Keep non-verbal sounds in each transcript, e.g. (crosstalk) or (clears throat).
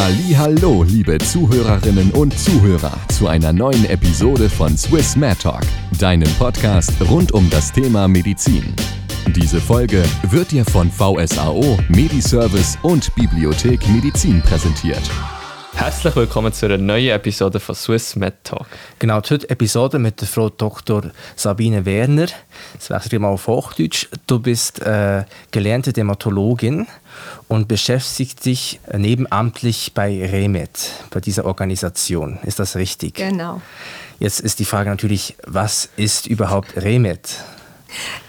Hallo, liebe Zuhörerinnen und Zuhörer zu einer neuen Episode von Swiss Mad Talk, deinem Podcast rund um das Thema Medizin. Diese Folge wird dir von VSAO, Mediservice und Bibliothek Medizin präsentiert. Herzlich willkommen zu einer neuen Episode von Swiss Med Talk. Genau, heute Episode mit der Frau Dr. Sabine Werner. Das wechselt mal auf Hochdeutsch. Du bist äh, gelernte Dermatologin und beschäftigst dich nebenamtlich bei REMED, bei dieser Organisation. Ist das richtig? Genau. Jetzt ist die Frage natürlich, was ist überhaupt REMED?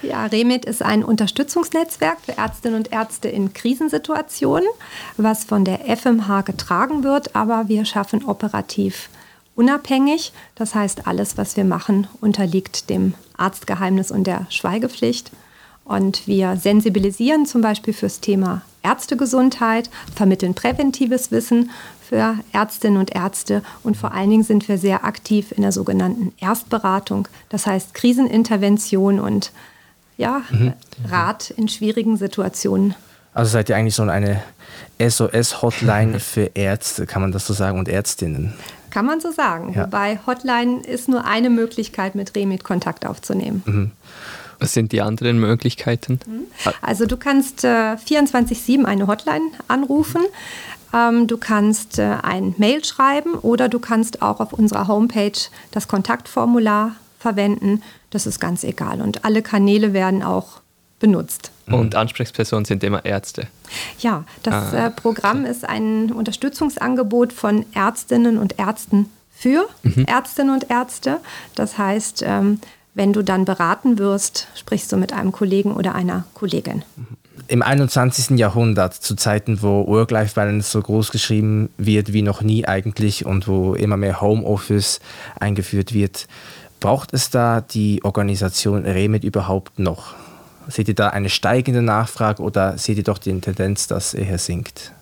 Ja, REMIT ist ein Unterstützungsnetzwerk für Ärztinnen und Ärzte in Krisensituationen, was von der FMH getragen wird, aber wir schaffen operativ unabhängig. Das heißt, alles, was wir machen, unterliegt dem Arztgeheimnis und der Schweigepflicht. Und wir sensibilisieren zum Beispiel fürs Thema Ärztegesundheit, vermitteln präventives Wissen für Ärztinnen und Ärzte und vor allen Dingen sind wir sehr aktiv in der sogenannten Erstberatung, das heißt Krisenintervention und ja, mhm. Rat in schwierigen Situationen. Also seid ihr eigentlich so eine SOS-Hotline (laughs) für Ärzte, kann man das so sagen, und Ärztinnen? Kann man so sagen. Ja. Wobei Hotline ist nur eine Möglichkeit, mit Remit Kontakt aufzunehmen. Mhm. Was sind die anderen Möglichkeiten? Mhm. Also du kannst äh, 24-7 eine Hotline anrufen. Ähm, du kannst äh, ein Mail schreiben oder du kannst auch auf unserer Homepage das Kontaktformular verwenden. Das ist ganz egal. Und alle Kanäle werden auch benutzt. Und Ansprechpersonen sind immer Ärzte. Ja, das ah, äh, Programm okay. ist ein Unterstützungsangebot von Ärztinnen und Ärzten für mhm. Ärztinnen und Ärzte. Das heißt, ähm, wenn du dann beraten wirst, sprichst du mit einem Kollegen oder einer Kollegin. Im 21. Jahrhundert, zu Zeiten, wo Work-Life-Balance so groß geschrieben wird wie noch nie eigentlich und wo immer mehr Homeoffice eingeführt wird, braucht es da die Organisation Remit überhaupt noch? Seht ihr da eine steigende Nachfrage oder seht ihr doch die Tendenz, dass eher sinkt?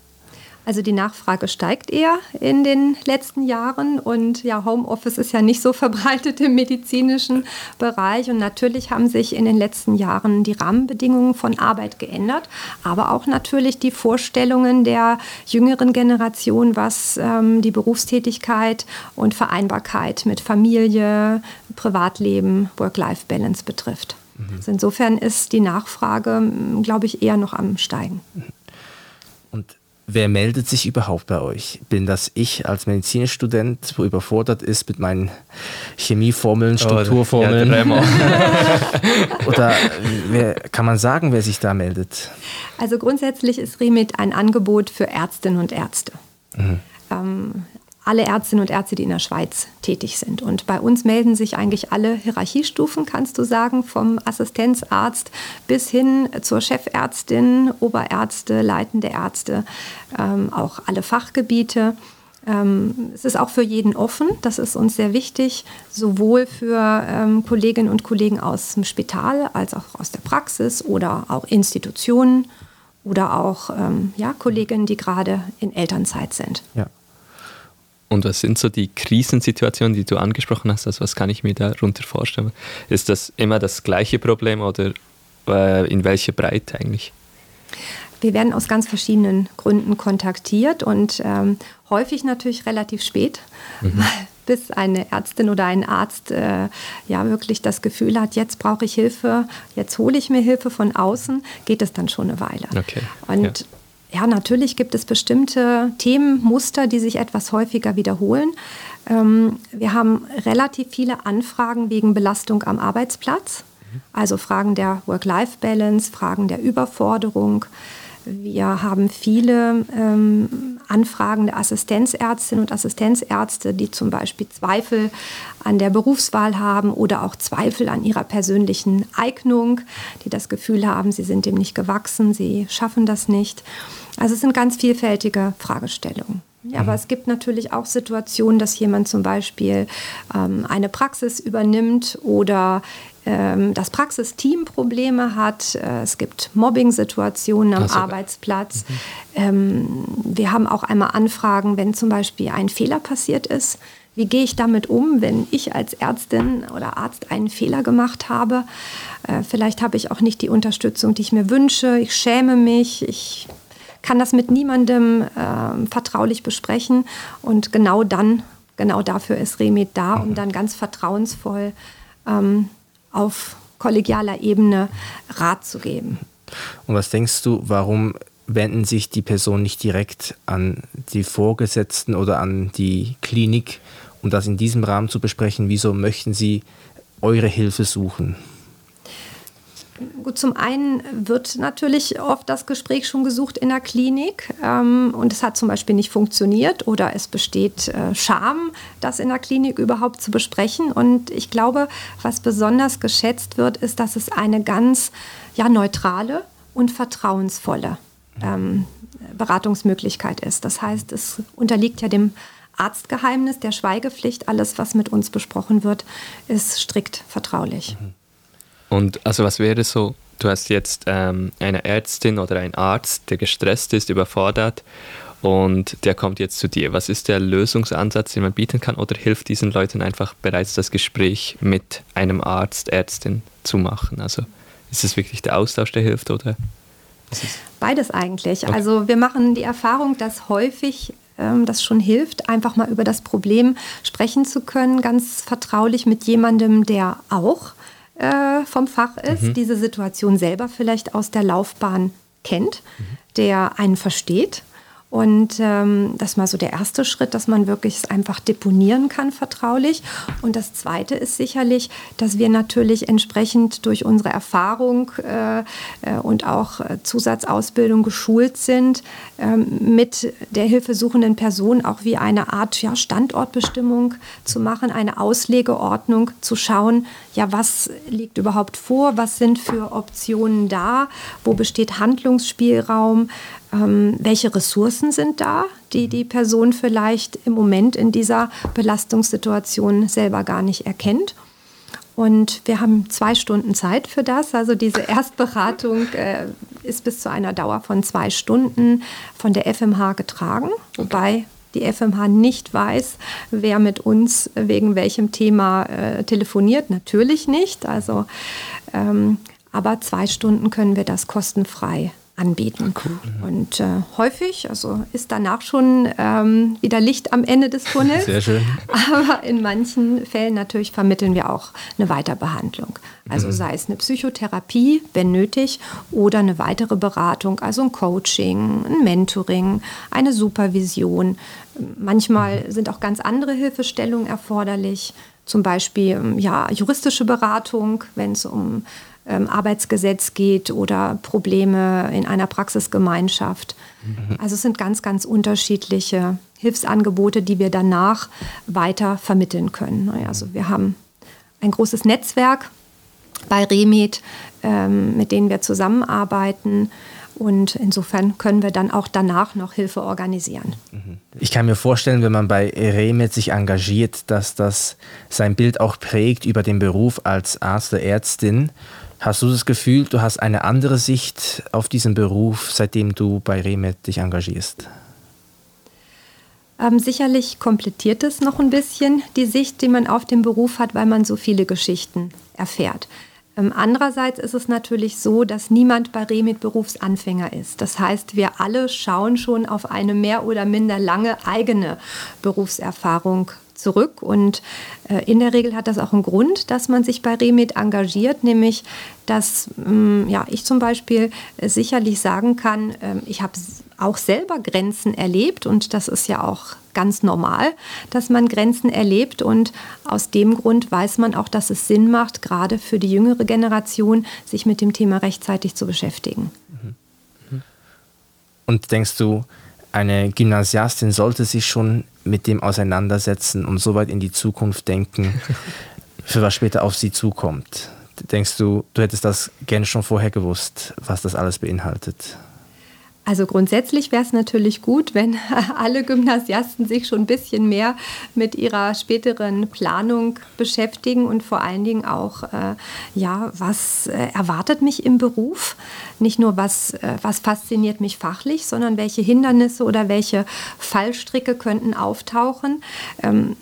Also die Nachfrage steigt eher in den letzten Jahren und ja, Homeoffice ist ja nicht so (laughs) verbreitet im medizinischen Bereich und natürlich haben sich in den letzten Jahren die Rahmenbedingungen von Arbeit geändert, aber auch natürlich die Vorstellungen der jüngeren Generation, was ähm, die Berufstätigkeit und Vereinbarkeit mit Familie, Privatleben, Work-Life-Balance betrifft. Mhm. Also insofern ist die Nachfrage, glaube ich, eher noch am Steigen. Wer meldet sich überhaupt bei euch? Bin das ich als Medizinstudent, wo überfordert ist mit meinen Chemieformeln, oh, Strukturformeln? Ja, (laughs) (laughs) Oder wer, kann man sagen, wer sich da meldet? Also grundsätzlich ist REMIT ein Angebot für Ärztinnen und Ärzte. Mhm. Ähm, alle Ärztinnen und Ärzte, die in der Schweiz tätig sind. Und bei uns melden sich eigentlich alle Hierarchiestufen, kannst du sagen, vom Assistenzarzt bis hin zur Chefärztin, Oberärzte, leitende Ärzte, ähm, auch alle Fachgebiete. Ähm, es ist auch für jeden offen, das ist uns sehr wichtig, sowohl für ähm, Kolleginnen und Kollegen aus dem Spital als auch aus der Praxis oder auch Institutionen oder auch ähm, ja, Kolleginnen, die gerade in Elternzeit sind. Ja. Und was sind so die Krisensituationen, die du angesprochen hast? Also was kann ich mir darunter vorstellen? Ist das immer das gleiche Problem oder äh, in welcher Breite eigentlich? Wir werden aus ganz verschiedenen Gründen kontaktiert und ähm, häufig natürlich relativ spät, mhm. (laughs) bis eine Ärztin oder ein Arzt äh, ja wirklich das Gefühl hat, jetzt brauche ich Hilfe, jetzt hole ich mir Hilfe von außen, geht es dann schon eine Weile. Okay. Und ja. Ja, natürlich gibt es bestimmte Themenmuster, die sich etwas häufiger wiederholen. Ähm, wir haben relativ viele Anfragen wegen Belastung am Arbeitsplatz, also Fragen der Work-Life-Balance, Fragen der Überforderung. Wir haben viele ähm, Anfragen der Assistenzärztinnen und Assistenzärzte, die zum Beispiel Zweifel an der Berufswahl haben oder auch Zweifel an ihrer persönlichen Eignung, die das Gefühl haben, sie sind dem nicht gewachsen, sie schaffen das nicht. Also es sind ganz vielfältige Fragestellungen. Ja, aber mhm. es gibt natürlich auch Situationen, dass jemand zum Beispiel ähm, eine Praxis übernimmt oder das Praxisteam Probleme hat. Äh, es gibt Mobbing-Situationen am so. Arbeitsplatz. Mhm. Ähm, wir haben auch einmal Anfragen, wenn zum Beispiel ein Fehler passiert ist. Wie gehe ich damit um, wenn ich als Ärztin oder Arzt einen Fehler gemacht habe? Äh, vielleicht habe ich auch nicht die Unterstützung, die ich mir wünsche. Ich schäme mich. Ich kann das mit niemandem äh, vertraulich besprechen und genau dann, genau dafür ist Remit da, um dann ganz vertrauensvoll ähm, auf kollegialer Ebene Rat zu geben. Und was denkst du, warum wenden sich die Personen nicht direkt an die Vorgesetzten oder an die Klinik, um das in diesem Rahmen zu besprechen? Wieso möchten sie eure Hilfe suchen? Gut, zum einen wird natürlich oft das Gespräch schon gesucht in der Klinik ähm, und es hat zum Beispiel nicht funktioniert oder es besteht äh, Scham, das in der Klinik überhaupt zu besprechen. Und ich glaube, was besonders geschätzt wird, ist, dass es eine ganz ja, neutrale und vertrauensvolle ähm, Beratungsmöglichkeit ist. Das heißt, es unterliegt ja dem Arztgeheimnis, der Schweigepflicht. Alles, was mit uns besprochen wird, ist strikt vertraulich. Mhm. Und also was wäre so, du hast jetzt ähm, eine Ärztin oder einen Arzt, der gestresst ist, überfordert und der kommt jetzt zu dir. Was ist der Lösungsansatz, den man bieten kann oder hilft diesen Leuten einfach bereits das Gespräch mit einem Arzt, Ärztin zu machen? Also ist es wirklich der Austausch, der hilft oder? Beides eigentlich. Okay. Also wir machen die Erfahrung, dass häufig ähm, das schon hilft, einfach mal über das Problem sprechen zu können, ganz vertraulich mit jemandem, der auch äh, vom Fach ist, mhm. diese Situation selber vielleicht aus der Laufbahn kennt, mhm. der einen versteht und ähm, das ist mal so der erste Schritt, dass man wirklich es einfach deponieren kann, vertraulich. Und das zweite ist sicherlich, dass wir natürlich entsprechend durch unsere Erfahrung äh, äh, und auch äh, Zusatzausbildung geschult sind, ähm, mit der hilfesuchenden Person auch wie eine Art ja, Standortbestimmung zu machen, eine Auslegeordnung zu schauen, ja, was liegt überhaupt vor, was sind für Optionen da, wo besteht Handlungsspielraum ähm, welche Ressourcen sind da, die die Person vielleicht im Moment in dieser Belastungssituation selber gar nicht erkennt. Und wir haben zwei Stunden Zeit für das. Also diese Erstberatung äh, ist bis zu einer Dauer von zwei Stunden von der FMH getragen, wobei die FMH nicht weiß, wer mit uns wegen welchem Thema äh, telefoniert. Natürlich nicht. Also, ähm, aber zwei Stunden können wir das kostenfrei anbieten. Cool. Und äh, häufig, also ist danach schon ähm, wieder Licht am Ende des Tunnels. Sehr schön. Aber in manchen Fällen natürlich vermitteln wir auch eine Weiterbehandlung. Also mhm. sei es eine Psychotherapie, wenn nötig, oder eine weitere Beratung, also ein Coaching, ein Mentoring, eine Supervision. Manchmal mhm. sind auch ganz andere Hilfestellungen erforderlich zum Beispiel ähm, ja, juristische Beratung, wenn es um ähm, Arbeitsgesetz geht oder Probleme in einer Praxisgemeinschaft. Mhm. Also es sind ganz, ganz unterschiedliche Hilfsangebote, die wir danach weiter vermitteln können. Also wir haben ein großes Netzwerk bei Remit, ähm, mit denen wir zusammenarbeiten. Und insofern können wir dann auch danach noch Hilfe organisieren. Mhm. Ich kann mir vorstellen, wenn man bei Remit sich engagiert, dass das sein Bild auch prägt über den Beruf als Arzt oder Ärztin. Hast du das Gefühl, du hast eine andere Sicht auf diesen Beruf, seitdem du bei Remet dich engagierst? Ähm, sicherlich komplettiert es noch ein bisschen die Sicht, die man auf den Beruf hat, weil man so viele Geschichten erfährt. Ähm, andererseits ist es natürlich so, dass niemand bei Remit Berufsanfänger ist. Das heißt, wir alle schauen schon auf eine mehr oder minder lange eigene Berufserfahrung zurück. Und äh, in der Regel hat das auch einen Grund, dass man sich bei Remit engagiert, nämlich dass ähm, ja, ich zum Beispiel äh, sicherlich sagen kann, äh, ich habe auch selber Grenzen erlebt und das ist ja auch ganz normal, dass man Grenzen erlebt und aus dem Grund weiß man auch, dass es Sinn macht, gerade für die jüngere Generation, sich mit dem Thema rechtzeitig zu beschäftigen. Und denkst du, eine Gymnasiastin sollte sich schon mit dem auseinandersetzen und so weit in die Zukunft denken, (laughs) für was später auf sie zukommt. Denkst du, du hättest das gerne schon vorher gewusst, was das alles beinhaltet? Also grundsätzlich wäre es natürlich gut, wenn (laughs) alle Gymnasiasten sich schon ein bisschen mehr mit ihrer späteren Planung beschäftigen und vor allen Dingen auch, äh, ja, was äh, erwartet mich im Beruf? Nicht nur, was, äh, was fasziniert mich fachlich, sondern welche Hindernisse oder welche Fallstricke könnten auftauchen. Ähm,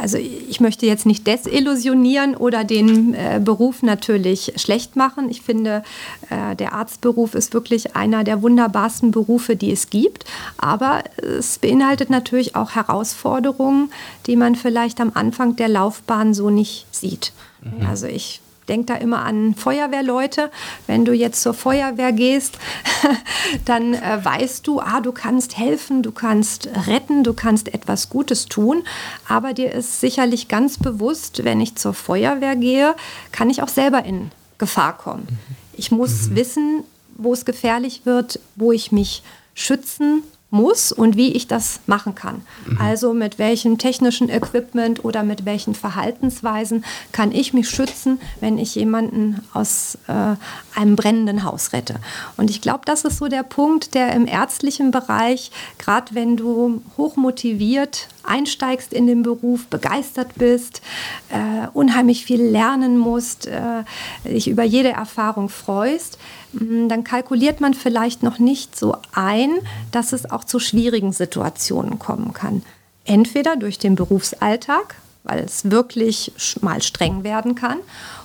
also ich möchte jetzt nicht desillusionieren oder den äh, Beruf natürlich schlecht machen. Ich finde, äh, der Arztberuf ist wirklich einer der wunderbarsten schwierigen Berufe, die es gibt. Aber es beinhaltet natürlich auch Herausforderungen, die man vielleicht am Anfang der Laufbahn so nicht sieht. Mhm. Also ich denke da immer an Feuerwehrleute. Wenn du jetzt zur Feuerwehr gehst, (laughs) dann äh, weißt du, ah, du kannst helfen, du kannst retten, du kannst etwas Gutes tun. Aber dir ist sicherlich ganz bewusst, wenn ich zur Feuerwehr gehe, kann ich auch selber in Gefahr kommen. Ich muss mhm. wissen, wo es gefährlich wird, wo ich mich schützen muss und wie ich das machen kann. Mhm. Also mit welchem technischen Equipment oder mit welchen Verhaltensweisen kann ich mich schützen, wenn ich jemanden aus äh, einem brennenden Haus rette. Und ich glaube, das ist so der Punkt, der im ärztlichen Bereich, gerade wenn du hochmotiviert einsteigst in den Beruf, begeistert bist, äh, unheimlich viel lernen musst, äh, dich über jede Erfahrung freust, dann kalkuliert man vielleicht noch nicht so ein, dass es auch zu schwierigen Situationen kommen kann. Entweder durch den Berufsalltag, weil es wirklich mal streng werden kann,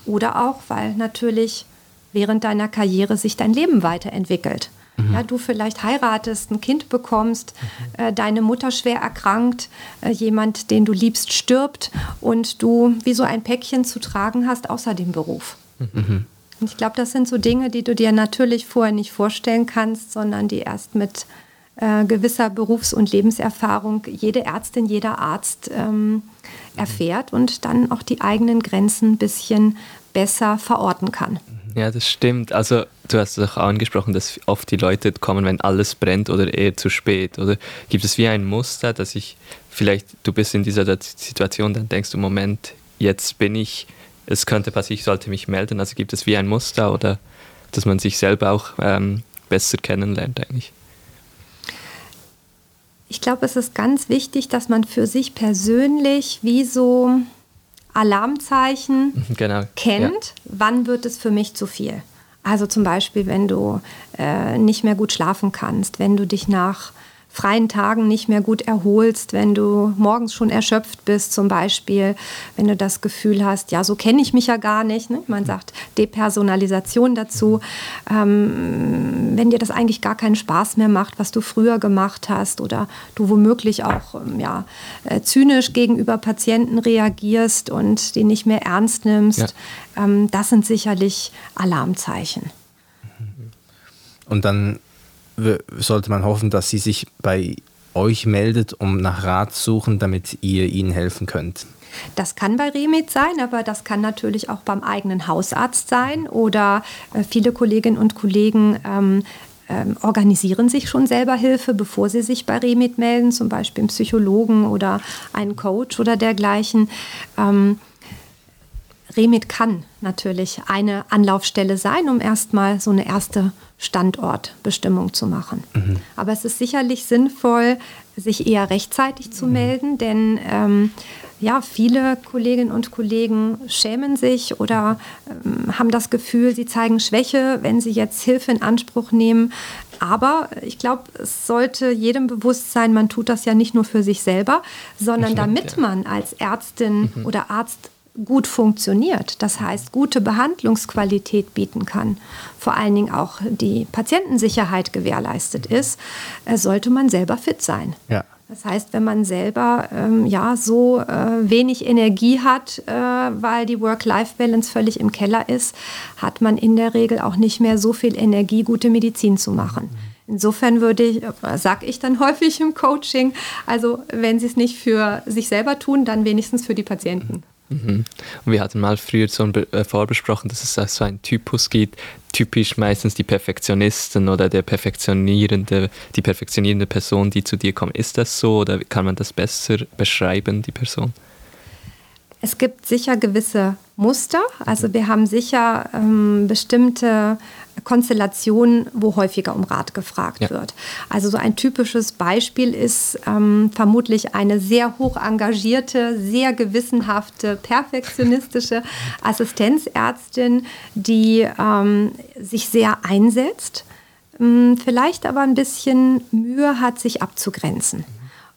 oder auch, weil natürlich während deiner Karriere sich dein Leben weiterentwickelt. Mhm. Ja, du vielleicht heiratest, ein Kind bekommst, mhm. äh, deine Mutter schwer erkrankt, äh, jemand, den du liebst, stirbt und du wie so ein Päckchen zu tragen hast außer dem Beruf. Mhm. Und ich glaube, das sind so Dinge, die du dir natürlich vorher nicht vorstellen kannst, sondern die erst mit äh, gewisser Berufs- und Lebenserfahrung jede Ärztin, jeder Arzt ähm, erfährt und dann auch die eigenen Grenzen ein bisschen besser verorten kann. Ja, das stimmt. Also du hast es auch angesprochen, dass oft die Leute kommen, wenn alles brennt oder eher zu spät. Oder gibt es wie ein Muster, dass ich vielleicht, du bist in dieser Situation, dann denkst du, Moment, jetzt bin ich, es könnte passieren, ich sollte mich melden. Also gibt es wie ein Muster oder dass man sich selber auch ähm, besser kennenlernt eigentlich? Ich glaube, es ist ganz wichtig, dass man für sich persönlich wie so Alarmzeichen mhm, genau. kennt, ja. wann wird es für mich zu viel. Also zum Beispiel, wenn du äh, nicht mehr gut schlafen kannst, wenn du dich nach freien Tagen nicht mehr gut erholst, wenn du morgens schon erschöpft bist zum Beispiel, wenn du das Gefühl hast, ja, so kenne ich mich ja gar nicht. Ne? Man sagt Depersonalisation dazu. Ähm, wenn dir das eigentlich gar keinen Spaß mehr macht, was du früher gemacht hast oder du womöglich auch ähm, ja, äh, zynisch gegenüber Patienten reagierst und die nicht mehr ernst nimmst, ja. ähm, das sind sicherlich Alarmzeichen. Und dann sollte man hoffen, dass sie sich bei euch meldet, um nach Rat zu suchen, damit ihr ihnen helfen könnt. Das kann bei Remit sein, aber das kann natürlich auch beim eigenen Hausarzt sein oder äh, viele Kolleginnen und Kollegen ähm, ähm, organisieren sich schon selber Hilfe, bevor sie sich bei Remit melden, zum Beispiel einen Psychologen oder einen Coach oder dergleichen. Ähm, Remit kann natürlich eine Anlaufstelle sein, um erstmal so eine erste Standortbestimmung zu machen. Mhm. Aber es ist sicherlich sinnvoll, sich eher rechtzeitig zu mhm. melden, denn ähm, ja, viele Kolleginnen und Kollegen schämen sich oder ähm, haben das Gefühl, sie zeigen Schwäche, wenn sie jetzt Hilfe in Anspruch nehmen. Aber ich glaube, es sollte jedem bewusst sein, man tut das ja nicht nur für sich selber, sondern damit man als Ärztin mhm. oder Arzt gut funktioniert, das heißt gute Behandlungsqualität bieten kann, vor allen Dingen auch die Patientensicherheit gewährleistet ist, äh, sollte man selber fit sein. Ja. Das heißt, wenn man selber ähm, ja so äh, wenig Energie hat, äh, weil die Work-Life-Balance völlig im Keller ist, hat man in der Regel auch nicht mehr so viel Energie, gute Medizin zu machen. Insofern würde ich, sage ich dann (laughs) häufig im Coaching, also wenn Sie es nicht für sich selber tun, dann wenigstens für die Patienten. Mhm. Und wir hatten mal früher so äh, vorbesprochen, dass es so einen Typus gibt, typisch meistens die Perfektionisten oder der perfektionierende, die perfektionierende Person, die zu dir kommt. Ist das so oder kann man das besser beschreiben, die Person? Es gibt sicher gewisse Muster. Also wir haben sicher ähm, bestimmte Konstellationen, wo häufiger um Rat gefragt ja. wird. Also so ein typisches Beispiel ist ähm, vermutlich eine sehr hoch engagierte, sehr gewissenhafte, perfektionistische Assistenzärztin, die ähm, sich sehr einsetzt, ähm, vielleicht aber ein bisschen Mühe hat, sich abzugrenzen.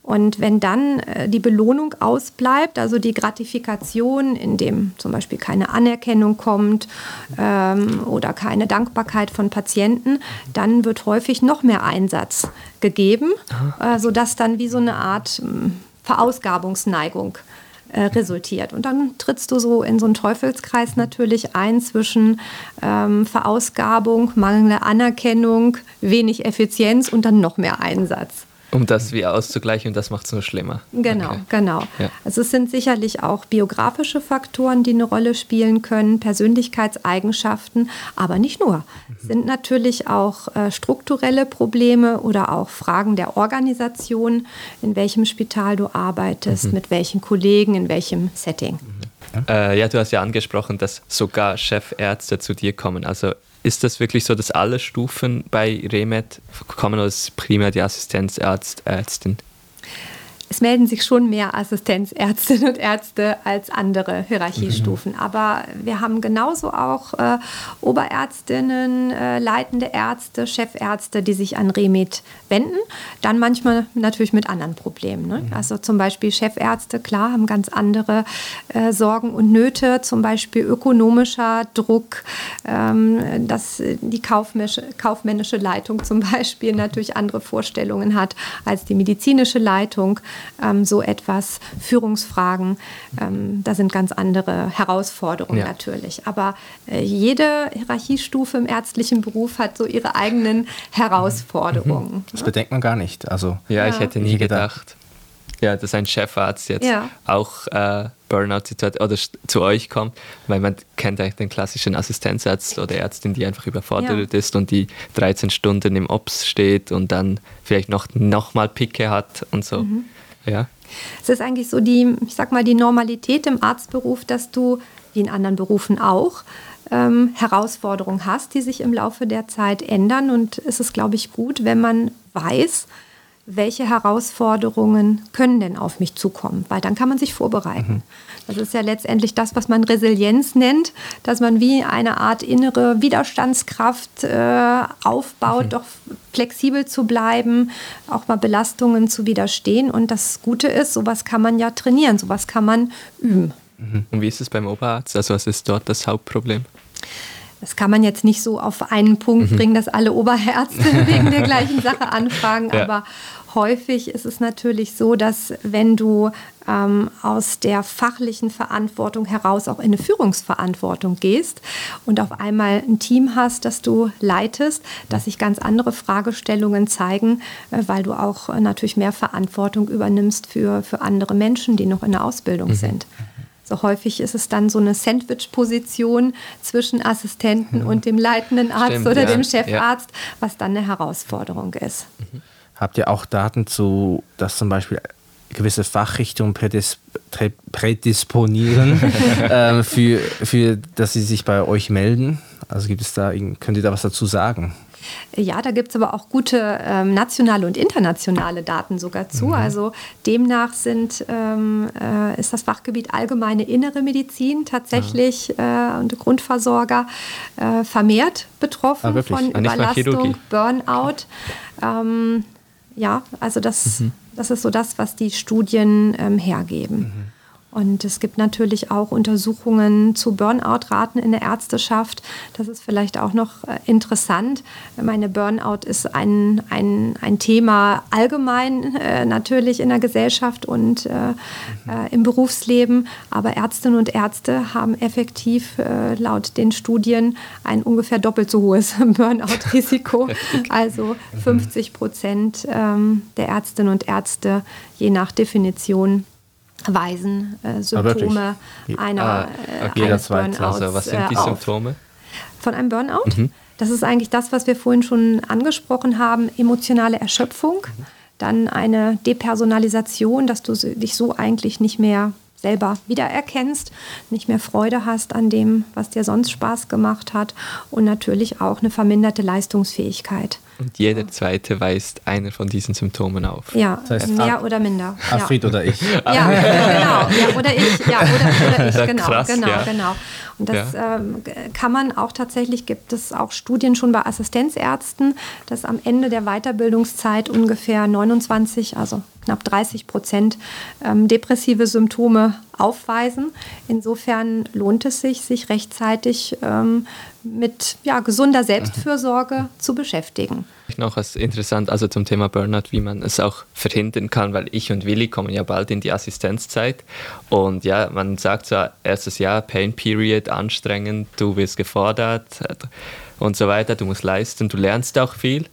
Und wenn dann äh, die Belohnung ausbleibt, also die Gratifikation, indem zum Beispiel keine Anerkennung kommt ähm, oder keine Dankbarkeit von Patienten, dann wird häufig noch mehr Einsatz gegeben, äh, sodass dann wie so eine Art äh, Verausgabungsneigung äh, resultiert. Und dann trittst du so in so einen Teufelskreis natürlich ein zwischen ähm, Verausgabung, mangelnde Anerkennung, wenig Effizienz und dann noch mehr Einsatz. Um das wie auszugleichen und das macht es nur schlimmer. Genau, okay. genau. Ja. Also es sind sicherlich auch biografische Faktoren, die eine Rolle spielen können, Persönlichkeitseigenschaften, aber nicht nur. Es sind natürlich auch äh, strukturelle Probleme oder auch Fragen der Organisation, in welchem Spital du arbeitest, mhm. mit welchen Kollegen, in welchem Setting. Mhm. Äh, ja, du hast ja angesprochen, dass sogar Chefärzte zu dir kommen. Also ist das wirklich so, dass alle Stufen bei Remed kommen oder ist primär die Assistenzärztin? Es melden sich schon mehr Assistenzärztinnen und Ärzte als andere Hierarchiestufen. Mhm. Aber wir haben genauso auch äh, Oberärztinnen, äh, leitende Ärzte, Chefärzte, die sich an Remit wenden. Dann manchmal natürlich mit anderen Problemen. Ne? Mhm. Also zum Beispiel Chefärzte, klar, haben ganz andere äh, Sorgen und Nöte, zum Beispiel ökonomischer Druck, ähm, dass die kaufmännische, kaufmännische Leitung zum (laughs) Beispiel natürlich andere Vorstellungen hat als die medizinische Leitung ähm, so etwas, Führungsfragen, ähm, da sind ganz andere Herausforderungen ja. natürlich. Aber äh, jede Hierarchiestufe im ärztlichen Beruf hat so ihre eigenen Herausforderungen. Mhm. Das bedenkt man gar nicht. Also, ja, ja. ich hätte nie gedacht. Ja, dass ein Chefarzt jetzt ja. auch äh, Burnout-Situation oder zu euch kommt, weil man kennt eigentlich den klassischen Assistenzarzt oder Ärztin, die einfach überfordert ja. ist und die 13 Stunden im Ops steht und dann vielleicht noch, noch mal Picke hat und so. Mhm. Ja. Es ist eigentlich so die, ich sag mal, die Normalität im Arztberuf, dass du, wie in anderen Berufen auch, ähm, Herausforderungen hast, die sich im Laufe der Zeit ändern. Und es ist, glaube ich, gut, wenn man weiß, welche Herausforderungen können denn auf mich zukommen, weil dann kann man sich vorbereiten. Mhm. Das ist ja letztendlich das, was man Resilienz nennt, dass man wie eine Art innere Widerstandskraft äh, aufbaut, mhm. doch flexibel zu bleiben, auch mal Belastungen zu widerstehen. Und das Gute ist, sowas kann man ja trainieren, sowas kann man üben. Mhm. Und wie ist es beim Oberarzt? Also was ist dort das Hauptproblem? Das kann man jetzt nicht so auf einen Punkt mhm. bringen, dass alle Oberärzte (laughs) wegen der gleichen Sache anfragen, ja. aber häufig ist es natürlich so, dass wenn du ähm, aus der fachlichen Verantwortung heraus auch in eine Führungsverantwortung gehst und auf einmal ein Team hast, das du leitest, dass sich ganz andere Fragestellungen zeigen, äh, weil du auch äh, natürlich mehr Verantwortung übernimmst für, für andere Menschen, die noch in der Ausbildung mhm. sind. So häufig ist es dann so eine Sandwich-Position zwischen Assistenten mhm. und dem leitenden Arzt Stimmt, oder ja. dem Chefarzt, ja. was dann eine Herausforderung ist. Mhm. Habt ihr auch Daten zu, dass zum Beispiel gewisse Fachrichtungen prädis prädisponieren, (laughs) äh, für, für, dass sie sich bei euch melden? Also gibt es da, könnt ihr da was dazu sagen? Ja, da gibt es aber auch gute ähm, nationale und internationale Daten sogar zu. Mhm. Also demnach sind, ähm, äh, ist das Fachgebiet allgemeine innere Medizin tatsächlich ja. äh, und Grundversorger äh, vermehrt betroffen ah, von ah, Überlastung, Burnout. Ähm, ja, also das, mhm. das ist so das, was die Studien ähm, hergeben. Mhm. Und es gibt natürlich auch Untersuchungen zu Burnout-Raten in der Ärzteschaft. Das ist vielleicht auch noch äh, interessant. Meine Burnout ist ein, ein, ein Thema allgemein äh, natürlich in der Gesellschaft und äh, mhm. äh, im Berufsleben. Aber Ärztinnen und Ärzte haben effektiv äh, laut den Studien ein ungefähr doppelt so hohes (laughs) Burnout-Risiko. (laughs) also 50 Prozent ähm, der Ärztinnen und Ärzte je nach Definition weisen äh, Symptome einer, ah, okay, äh, eines Burnouts also, Was sind die äh, Symptome? Von einem Burnout? Mhm. Das ist eigentlich das, was wir vorhin schon angesprochen haben, emotionale Erschöpfung, mhm. dann eine Depersonalisation, dass du dich so eigentlich nicht mehr selber wiedererkennst, nicht mehr Freude hast an dem, was dir sonst Spaß gemacht hat und natürlich auch eine verminderte Leistungsfähigkeit. Und jeder zweite weist einer von diesen Symptomen auf. Ja, das heißt, mehr oder minder. Alfred ja. oder ich. (laughs) Ja, genau. Ja, oder ich. Ja, oder, oder (laughs) ich. Genau, Krass, genau, ja. genau. Und das ja. ähm, kann man auch tatsächlich, gibt es auch Studien schon bei Assistenzärzten, dass am Ende der Weiterbildungszeit ungefähr 29, also knapp 30 Prozent ähm, depressive Symptome aufweisen. Insofern lohnt es sich, sich rechtzeitig ähm, mit ja, gesunder Selbstfürsorge zu beschäftigen. Noch was interessant, also zum Thema Burnout, wie man es auch verhindern kann, weil ich und Willi kommen ja bald in die Assistenzzeit und ja, man sagt so, erstes Jahr, Pain Period, anstrengend, du wirst gefordert und so weiter, du musst leisten, du lernst auch viel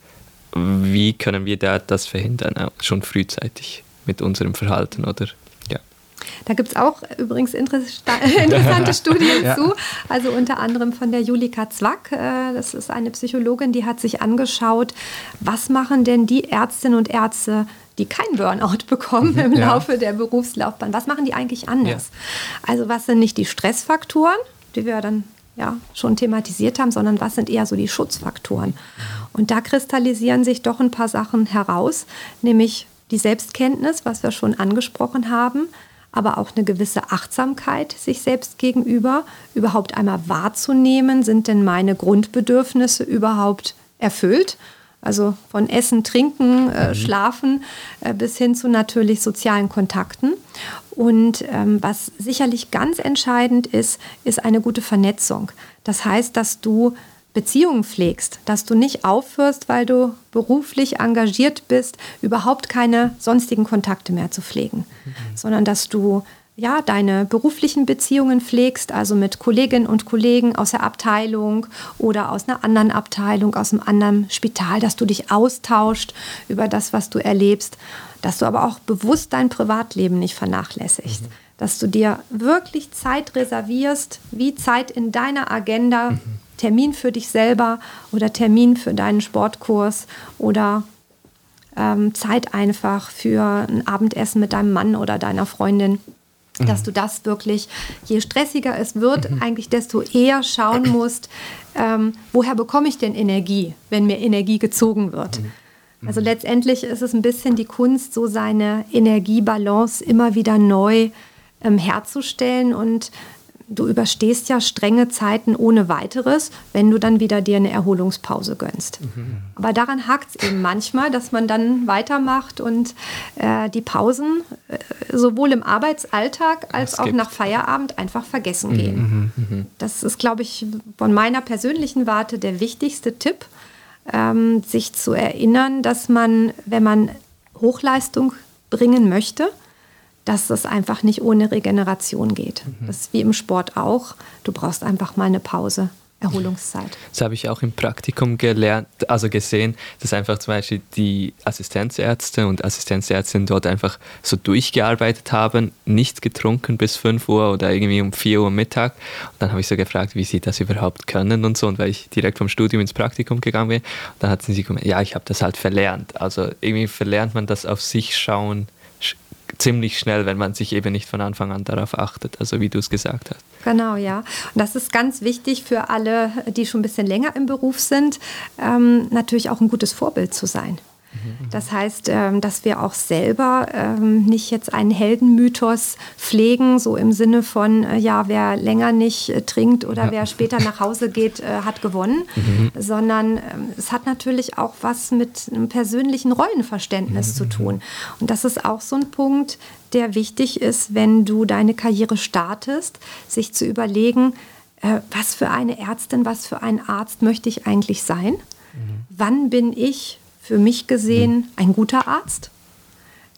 wie können wir da das verhindern, schon frühzeitig mit unserem Verhalten oder ja. Da gibt es auch übrigens (laughs) interessante (laughs) Studien ja. zu, also unter anderem von der Julika Zwack, äh, das ist eine Psychologin, die hat sich angeschaut, was machen denn die Ärztinnen und Ärzte, die kein Burnout (laughs) bekommen im ja. Laufe der Berufslaufbahn, was machen die eigentlich anders? Ja. Also was sind nicht die Stressfaktoren, die wir dann ja, schon thematisiert haben, sondern was sind eher so die Schutzfaktoren. Und da kristallisieren sich doch ein paar Sachen heraus, nämlich die Selbstkenntnis, was wir schon angesprochen haben, aber auch eine gewisse Achtsamkeit sich selbst gegenüber, überhaupt einmal wahrzunehmen, sind denn meine Grundbedürfnisse überhaupt erfüllt? Also von Essen, Trinken, äh, mhm. Schlafen äh, bis hin zu natürlich sozialen Kontakten. Und ähm, was sicherlich ganz entscheidend ist, ist eine gute Vernetzung. Das heißt, dass du Beziehungen pflegst, dass du nicht aufhörst, weil du beruflich engagiert bist, überhaupt keine sonstigen Kontakte mehr zu pflegen, mhm. sondern dass du ja, deine beruflichen Beziehungen pflegst, also mit Kolleginnen und Kollegen aus der Abteilung oder aus einer anderen Abteilung, aus einem anderen Spital, dass du dich austauscht über das, was du erlebst, dass du aber auch bewusst dein Privatleben nicht vernachlässigst, mhm. dass du dir wirklich Zeit reservierst, wie Zeit in deiner Agenda, mhm. Termin für dich selber oder Termin für deinen Sportkurs oder ähm, Zeit einfach für ein Abendessen mit deinem Mann oder deiner Freundin dass du das wirklich, je stressiger es wird, mhm. eigentlich desto eher schauen (clears throat) musst, ähm, woher bekomme ich denn Energie, wenn mir Energie gezogen wird. Mhm. Also letztendlich ist es ein bisschen die Kunst, so seine Energiebalance immer wieder neu ähm, herzustellen und du überstehst ja strenge Zeiten ohne weiteres, wenn du dann wieder dir eine Erholungspause gönnst. Mhm. Aber daran hakt es eben manchmal, dass man dann weitermacht und äh, die Pausen äh, sowohl im Arbeitsalltag als auch nach Feierabend einfach vergessen mhm. gehen. Mhm. mhm. Das ist, glaube ich, von meiner persönlichen Warte der wichtigste Tipp, ähm, sich zu erinnern, dass man, wenn man Hochleistung bringen möchte, dass es einfach nicht ohne Regeneration geht. Mhm. Das ist wie im Sport auch. Du brauchst einfach mal eine Pause. Erholungszeit. Das habe ich auch im Praktikum gelernt, also gesehen, dass einfach zum Beispiel die Assistenzärzte und Assistenzärztinnen dort einfach so durchgearbeitet haben, nicht getrunken bis 5 Uhr oder irgendwie um 4 Uhr Mittag. Und dann habe ich so gefragt, wie sie das überhaupt können und so. Und weil ich direkt vom Studium ins Praktikum gegangen bin, dann hatten sie gesagt, ja, ich habe das halt verlernt. Also irgendwie verlernt man das auf sich schauen ziemlich schnell, wenn man sich eben nicht von Anfang an darauf achtet, also wie du es gesagt hast. Genau, ja. Und das ist ganz wichtig für alle, die schon ein bisschen länger im Beruf sind, ähm, natürlich auch ein gutes Vorbild zu sein. Das heißt, ähm, dass wir auch selber ähm, nicht jetzt einen Heldenmythos pflegen, so im Sinne von, äh, ja, wer länger nicht äh, trinkt oder ja. wer später nach Hause geht, äh, hat gewonnen, mhm. sondern ähm, es hat natürlich auch was mit einem persönlichen Rollenverständnis mhm. zu tun. Und das ist auch so ein Punkt, der wichtig ist, wenn du deine Karriere startest, sich zu überlegen, was für eine Ärztin, was für ein Arzt möchte ich eigentlich sein? Mhm. Wann bin ich für mich gesehen ein guter Arzt?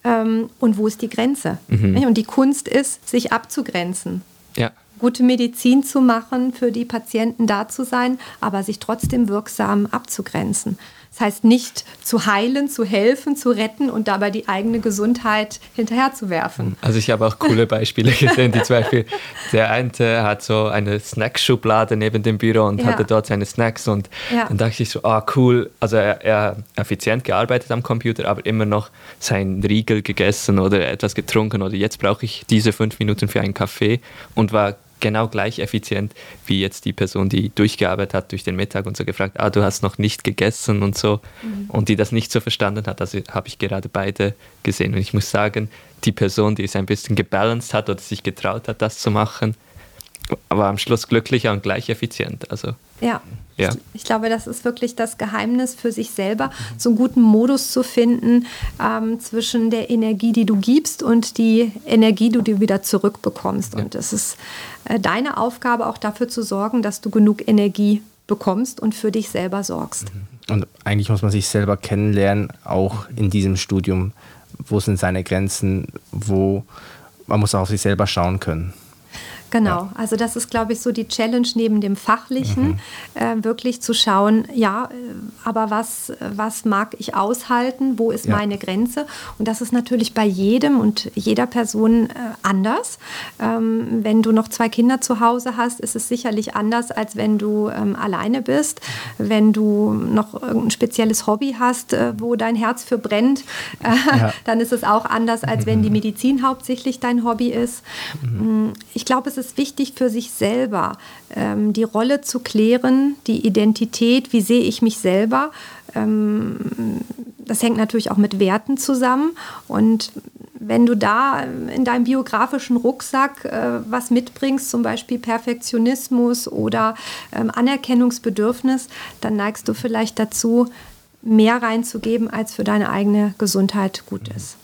Ähm, und wo ist die Grenze? Mhm. Und die Kunst ist, sich abzugrenzen. Ja. Gute Medizin zu machen, für die Patienten da zu sein, aber sich trotzdem wirksam abzugrenzen. Das heißt nicht zu heilen, zu helfen, zu retten und dabei die eigene Gesundheit hinterherzuwerfen. Also ich habe auch coole Beispiele gesehen, die zum Beispiel, (laughs) der eine hat so eine Snackschublade neben dem Büro und ja. hatte dort seine Snacks und ja. dann dachte ich so, ah cool, also er, er effizient gearbeitet am Computer, aber immer noch sein Riegel gegessen oder etwas getrunken oder jetzt brauche ich diese fünf Minuten für einen Kaffee und war genau gleich effizient wie jetzt die Person, die durchgearbeitet hat durch den Mittag und so gefragt, ah, du hast noch nicht gegessen und so mhm. und die das nicht so verstanden hat. Also habe ich gerade beide gesehen und ich muss sagen, die Person, die es ein bisschen gebalanced hat oder sich getraut hat, das zu machen, war am Schluss glücklicher und gleich effizient. Also ja. Ja. Ich, ich, glaube, das ist wirklich das Geheimnis für sich selber, so einen guten Modus zu finden ähm, zwischen der Energie, die du gibst und die Energie, die du wieder zurückbekommst. Ja. Und es ist äh, deine Aufgabe, auch dafür zu sorgen, dass du genug Energie bekommst und für dich selber sorgst. Mhm. Und eigentlich muss man sich selber kennenlernen, auch in diesem Studium. Wo sind seine Grenzen? Wo man muss auch auf sich selber schauen können. Genau, ja. also das ist, glaube ich, so die Challenge neben dem Fachlichen, mhm. äh, wirklich zu schauen, ja, äh, aber was, was mag ich aushalten, wo ist ja. meine Grenze? Und das ist natürlich bei jedem und jeder Person äh, anders. Ähm, wenn du noch zwei Kinder zu Hause hast, ist es sicherlich anders, als wenn du ähm, alleine bist. Wenn du noch ein spezielles Hobby hast, äh, wo dein Herz für brennt, äh, ja. dann ist es auch anders, als wenn die (laughs) Medizin hauptsächlich dein Hobby ist. Mhm. Ich glaube, es ist es wichtig für sich selber, ähm, die Rolle zu klären, die Identität, wie sehe ich mich selber. Ähm, das hängt natürlich auch mit Werten zusammen. Und wenn du da in deinem biografischen Rucksack äh, was mitbringst, zum Beispiel Perfektionismus oder ähm, Anerkennungsbedürfnis, dann neigst du vielleicht dazu, mehr reinzugeben, als für deine eigene Gesundheit gut ist.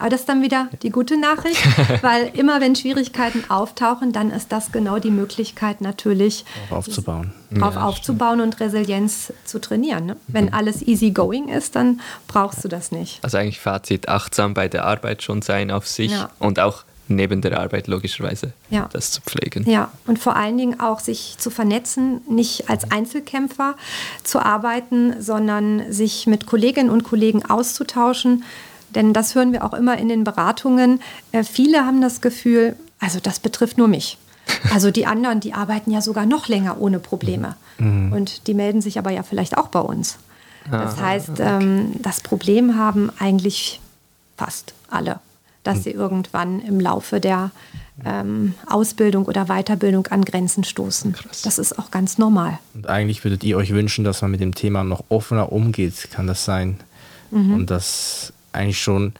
Aber das ist dann wieder die gute Nachricht, (laughs) weil immer wenn Schwierigkeiten auftauchen, dann ist das genau die Möglichkeit natürlich auf aufzubauen. Auf ja, aufzubauen stimmt. und Resilienz zu trainieren. Ne? Wenn mhm. alles easy going ist, dann brauchst du das nicht. Also eigentlich Fazit, achtsam bei der Arbeit schon sein auf sich ja. und auch neben der Arbeit logischerweise ja. das zu pflegen. Ja, und vor allen Dingen auch sich zu vernetzen, nicht als Einzelkämpfer zu arbeiten, sondern sich mit Kolleginnen und Kollegen auszutauschen, denn das hören wir auch immer in den Beratungen. Äh, viele haben das Gefühl, also das betrifft nur mich. (laughs) Also die anderen, die arbeiten ja sogar noch länger ohne Probleme. Mhm. Und die melden sich aber ja vielleicht auch bei uns. Das Aha, heißt, okay. ähm, das Problem haben eigentlich fast alle, dass mhm. sie irgendwann im Laufe der ähm, Ausbildung oder Weiterbildung an Grenzen stoßen. Krass. Das ist auch ganz normal. Und eigentlich würdet ihr euch wünschen, dass man mit dem Thema noch offener umgeht, kann das sein? Mhm. Und dass eigentlich schon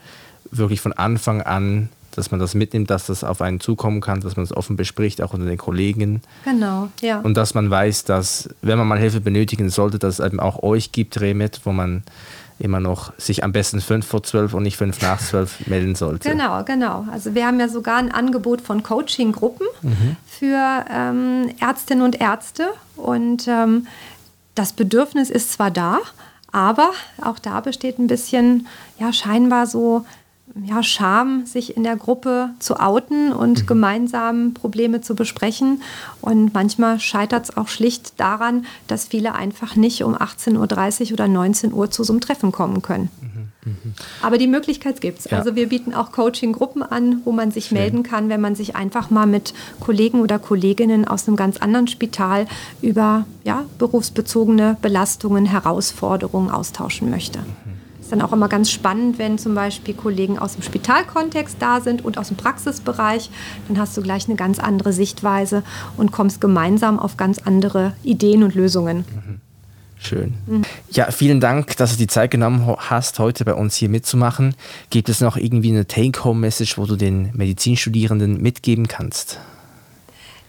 wirklich von Anfang an, dass man das mitnimmt, dass das auf einen zukommen kann, dass man es offen bespricht, auch unter den Kollegen. Genau, ja. Und dass man weiß, dass, wenn man mal Hilfe benötigen sollte, dass es eben auch euch gibt, Remit, wo man immer noch sich am besten fünf vor zwölf und nicht fünf nach zwölf (laughs) melden sollte. Genau, genau. Also wir haben ja sogar ein Angebot von Coaching-Gruppen mhm. für ähm, Ärztinnen und Ärzte. Und ähm, das Bedürfnis ist zwar da, aber auch da besteht ein bisschen, ja, scheinbar so ja, Scham, sich in der Gruppe zu outen und mhm. gemeinsam Probleme zu besprechen. Und manchmal scheitert es auch schlicht daran, dass viele einfach nicht um 18.30 Uhr oder 19 Uhr zu so einem Treffen kommen können. Mhm. Mhm. Aber die Möglichkeit gibt es. Ja. Also wir bieten auch Coaching-Gruppen an, wo man sich Schön. melden kann, wenn man sich einfach mal mit Kollegen oder Kolleginnen aus einem ganz anderen Spital über ja, berufsbezogene Belastungen, Herausforderungen austauschen möchte. Ist dann auch immer ganz spannend, wenn zum Beispiel Kollegen aus dem Spitalkontext da sind und aus dem Praxisbereich. Dann hast du gleich eine ganz andere Sichtweise und kommst gemeinsam auf ganz andere Ideen und Lösungen. Mhm. Schön. Mhm. Ja, vielen Dank, dass du die Zeit genommen hast, heute bei uns hier mitzumachen. Gibt es noch irgendwie eine Take-Home-Message, wo du den Medizinstudierenden mitgeben kannst?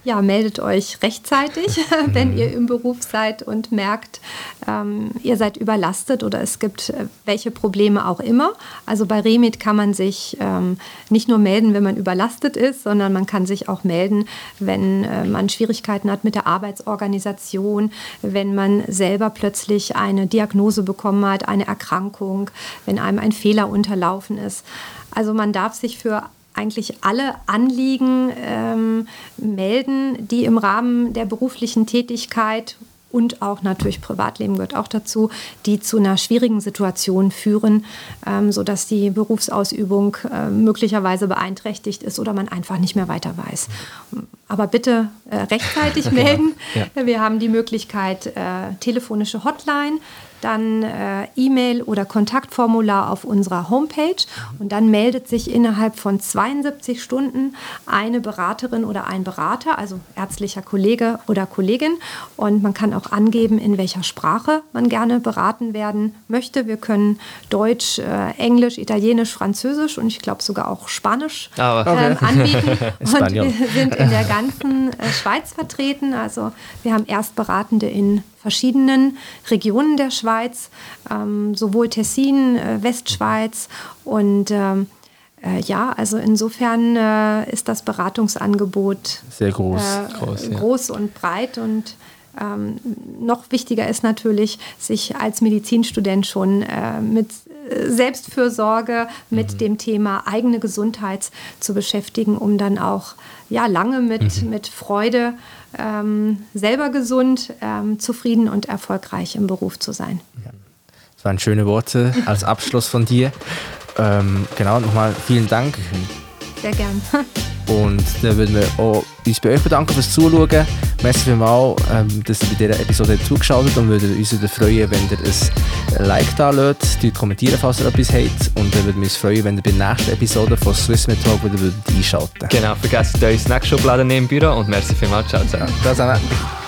Ja, meldet euch rechtzeitig, (laughs) wenn ihr im Beruf seid und merkt, ähm, ihr seid überlastet oder es gibt äh, welche Probleme auch immer. Also bei Remit kann man sich ähm, nicht nur melden, wenn man überlastet ist, sondern man kann sich auch melden, wenn äh, man Schwierigkeiten hat mit der Arbeitsorganisation, wenn man selber plötzlich eine Diagnose bekommen hat, eine Erkrankung, wenn einem ein Fehler unterlaufen ist. Also man darf sich für eigentlich alle Anliegen ähm, melden, die im Rahmen der beruflichen Tätigkeit und auch natürlich Privatleben gehört auch dazu, die zu einer schwierigen Situation führen, ähm, sodass die Berufsausübung äh, möglicherweise beeinträchtigt ist oder man einfach nicht mehr weiter weiß. aber bitte äh, rechtzeitig (laughs) melden. Ja. Wir haben die Möglichkeit, äh, telefonische Hotline, dann äh, E-Mail oder Kontaktformular auf unserer Homepage und dann meldet sich innerhalb von 72 Stunden eine Beraterin oder ein Berater, also ärztlicher Kollege oder Kollegin und man kann auch angeben, in welcher Sprache man gerne beraten werden möchte. Wir können Deutsch, äh, Englisch, Italienisch, Französisch und ich glaube sogar auch Spanisch ah, okay. ähm, (laughs) anbieten. (laughs) und wir sind in der (laughs) ganzen äh, Schweiz vertreten. Also wir haben Erstberatende in verschiedenen Regionen der Schweiz, ähm, sowohl Tessin, äh, Westschweiz und ähm, äh, ja, also insofern äh, ist das Beratungsangebot sehr groß, äh, groß, ja. groß und breit und ähm, noch wichtiger ist natürlich, sich als Medizinstudent schon äh, mit äh, Selbstfürsorge, mit mhm. dem Thema eigene Gesundheit zu beschäftigen, um dann auch ja, lange mit, mhm. mit Freude ähm, selber gesund, ähm, zufrieden und erfolgreich im Beruf zu sein. Das waren schöne Worte als (laughs) Abschluss von dir. Ähm, genau, nochmal vielen Dank. Sehr gern. (laughs) Und dann würden wir auch uns bei euch bedanken fürs Zuschauen. Merci vielmals, ähm, dass ihr bei dieser Episode zugeschaut habt und würden uns freuen, wenn ihr ein Like da lasst, kommentieren, falls ihr etwas habt. Und dann würden wir uns freuen, wenn ihr bei der nächsten Episode von Swiss Med Talk wieder einschalten Genau, vergesst euch Snackschublade neben dem Büro und merci vielmals. Ciao zusammen. Ciao zusammen.